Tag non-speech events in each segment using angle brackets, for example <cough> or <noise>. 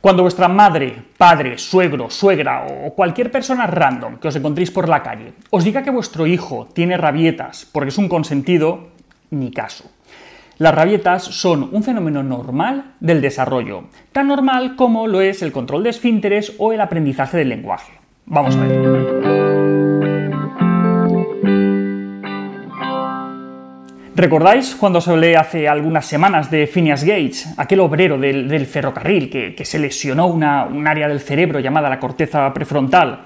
Cuando vuestra madre, padre, suegro, suegra o cualquier persona random que os encontréis por la calle os diga que vuestro hijo tiene rabietas porque es un consentido, ni caso. Las rabietas son un fenómeno normal del desarrollo, tan normal como lo es el control de esfínteres o el aprendizaje del lenguaje. Vamos a ver. ¿Recordáis cuando os hablé hace algunas semanas de Phineas Gates, aquel obrero del, ferrocarril que, se lesionó una, un área del cerebro llamada la corteza prefrontal?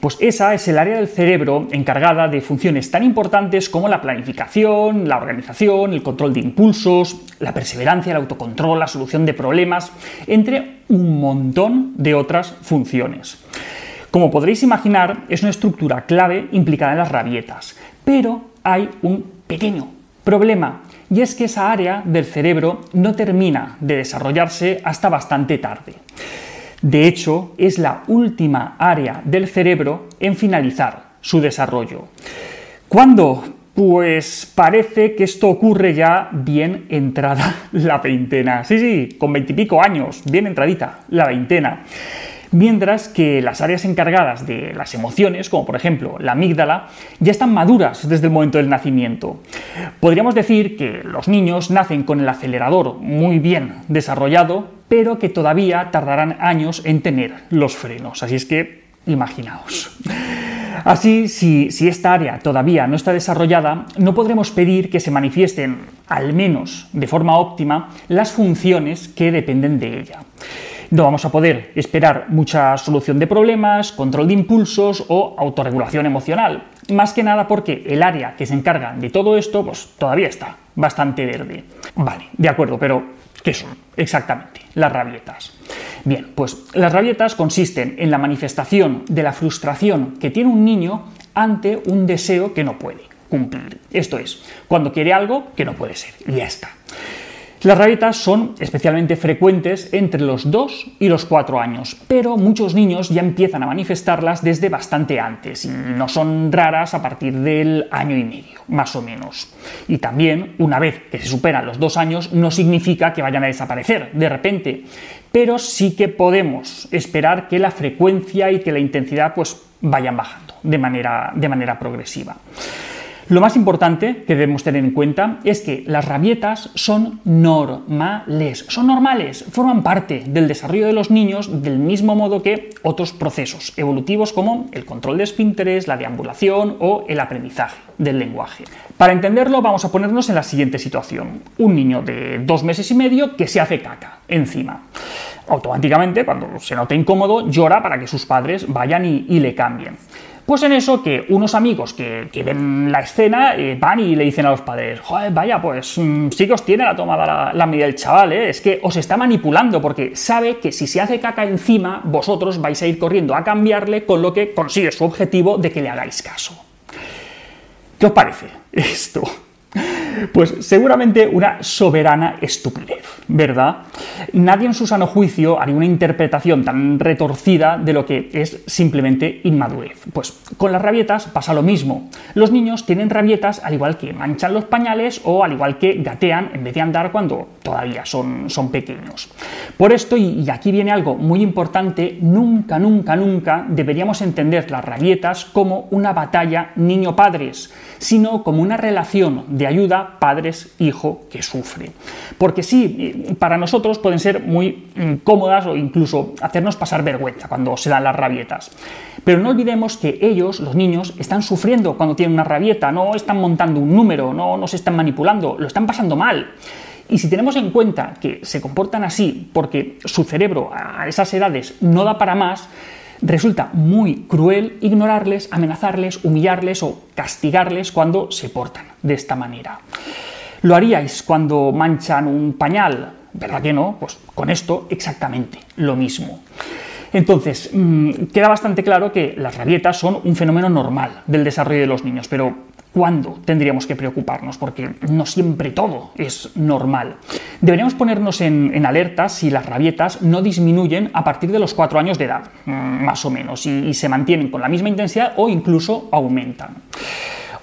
Pues esa es el área del cerebro encargada de funciones tan importantes como la planificación, la organización, el control de impulsos, la perseverancia, el autocontrol, la solución de problemas, entre un montón de otras funciones. Como podréis imaginar, es una estructura clave implicada en las rabietas, pero hay un pequeño Problema, y es que esa área del cerebro no termina de desarrollarse hasta bastante tarde. De hecho, es la última área del cerebro en finalizar su desarrollo. ¿Cuándo? Pues parece que esto ocurre ya bien entrada <laughs> la veintena. Sí, sí, con veintipico años, bien entradita la veintena mientras que las áreas encargadas de las emociones, como por ejemplo la amígdala, ya están maduras desde el momento del nacimiento. Podríamos decir que los niños nacen con el acelerador muy bien desarrollado, pero que todavía tardarán años en tener los frenos. Así es que, imaginaos. Así, si, esta área todavía no está desarrollada, no podremos pedir que se manifiesten, al menos de forma óptima, las funciones que dependen de ella no vamos a poder esperar mucha solución de problemas, control de impulsos o autorregulación emocional. Más que nada porque el área que se encarga de todo esto, pues todavía está bastante verde. Vale, de acuerdo, pero ¿qué son exactamente las rabietas? Bien, pues las rabietas consisten en la manifestación de la frustración que tiene un niño ante un deseo que no puede cumplir. Esto es, cuando quiere algo que no puede ser. Y ya está. Las rabietas son especialmente frecuentes entre los 2 y los 4 años, pero muchos niños ya empiezan a manifestarlas desde bastante antes y no son raras a partir del año y medio, más o menos. Y también, una vez que se superan los 2 años, no significa que vayan a desaparecer de repente, pero sí que podemos esperar que la frecuencia y que la intensidad pues vayan bajando de manera, de manera progresiva. Lo más importante que debemos tener en cuenta es que las rabietas son normales, son normales, forman parte del desarrollo de los niños del mismo modo que otros procesos evolutivos como el control de esfínteres, la deambulación o el aprendizaje del lenguaje. Para entenderlo vamos a ponernos en la siguiente situación. Un niño de dos meses y medio que se hace caca encima automáticamente, cuando se note incómodo, llora para que sus padres vayan y, le cambien. Pues en eso que unos amigos que, ven la escena eh, van y le dicen a los padres, Joder, vaya, pues mm, sí que os tiene la tomada la, medida del chaval, ¿eh? es que os está manipulando porque sabe que si se hace caca encima, vosotros vais a ir corriendo a cambiarle con lo que consigue su objetivo de que le hagáis caso. ¿Qué os parece esto? Pues seguramente una soberana estupidez, ¿verdad? Nadie en su sano juicio haría una interpretación tan retorcida de lo que es simplemente inmadurez. Pues con las rabietas pasa lo mismo. Los niños tienen rabietas al igual que manchan los pañales o al igual que gatean en vez de andar cuando todavía son, son pequeños. Por esto, y aquí viene algo muy importante, nunca, nunca, nunca deberíamos entender las rabietas como una batalla niño-padres, sino como una relación de ayuda padres-hijo que sufre. Porque sí, para nosotros pueden ser muy incómodas o incluso hacernos pasar vergüenza cuando se dan las rabietas. Pero no olvidemos que ellos, los niños, están sufriendo cuando tienen una rabieta, no están montando un número, no nos están manipulando, lo están pasando mal. Y si tenemos en cuenta que se comportan así porque su cerebro a esas edades no da para más, resulta muy cruel ignorarles, amenazarles, humillarles o castigarles cuando se portan de esta manera. ¿Lo haríais cuando manchan un pañal? ¿Verdad que no? Pues con esto exactamente lo mismo. Entonces, mm, queda bastante claro que las rabietas son un fenómeno normal del desarrollo de los niños, pero ¿cuándo tendríamos que preocuparnos? Porque no siempre todo es normal. Deberíamos ponernos en, alerta si las rabietas no disminuyen a partir de los cuatro años de edad, mm, más o menos, y, se mantienen con la misma intensidad o incluso aumentan.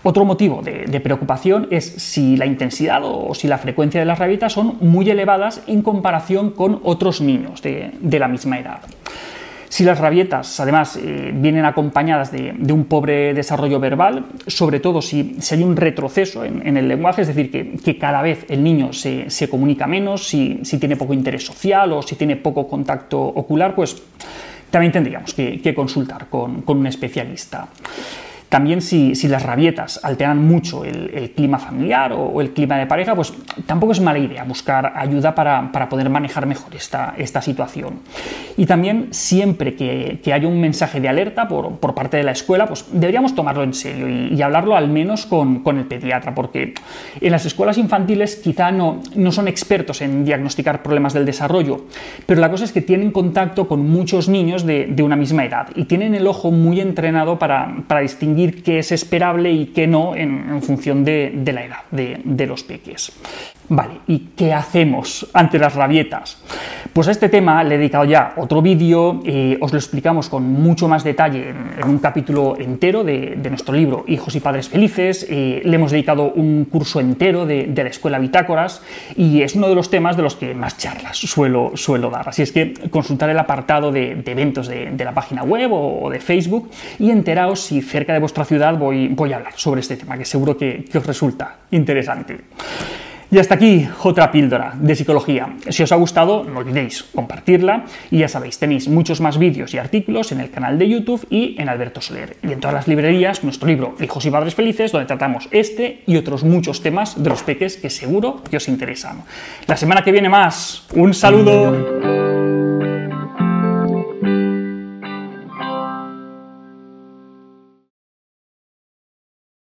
Otro motivo de, preocupación es si la intensidad o si la frecuencia de las rabietas son muy elevadas en comparación con otros niños de, la misma edad. Si las rabietas, además, eh, vienen acompañadas de, un pobre desarrollo verbal, sobre todo si, hay un retroceso en, el lenguaje, es decir, que, cada vez el niño se, comunica menos, si, tiene poco interés social o si tiene poco contacto ocular, pues también tendríamos que, consultar con un especialista. También si, las rabietas alteran mucho el, clima familiar o, el clima de pareja, pues tampoco es mala idea buscar ayuda para, poder manejar mejor esta, esta, situación. Y también siempre que, haya un mensaje de alerta por, parte de la escuela, pues deberíamos tomarlo en serio y, hablarlo al menos con, el pediatra, porque en las escuelas infantiles quizá no, no son expertos en diagnosticar problemas del desarrollo, pero la cosa es que tienen contacto con muchos niños de, una misma edad y tienen el ojo muy entrenado para, para distinguir qué es esperable y qué no en, función de, la edad de, los peques. Vale, ¿y qué hacemos ante las rabietas? Pues a este tema le he dedicado ya otro vídeo, eh, os lo explicamos con mucho más detalle en, un capítulo entero de, nuestro libro Hijos y Padres Felices, eh, le hemos dedicado un curso entero de, la Escuela Bitácoras y es uno de los temas de los que más charlas suelo, suelo dar. Así es que consultar el apartado de, eventos de, la página web o, de Facebook y enteraos si cerca de vuestra ciudad voy, voy a hablar sobre este tema, que seguro que os resulta interesante. Y hasta aquí otra píldora de psicología. Si os ha gustado, no olvidéis compartirla y ya sabéis, tenéis muchos más vídeos y artículos en el canal de YouTube y en Alberto Soler. Y en todas las librerías, nuestro libro Hijos y Padres Felices, donde tratamos este y otros muchos temas de los peques que seguro que os interesan. La semana que viene más. Un saludo.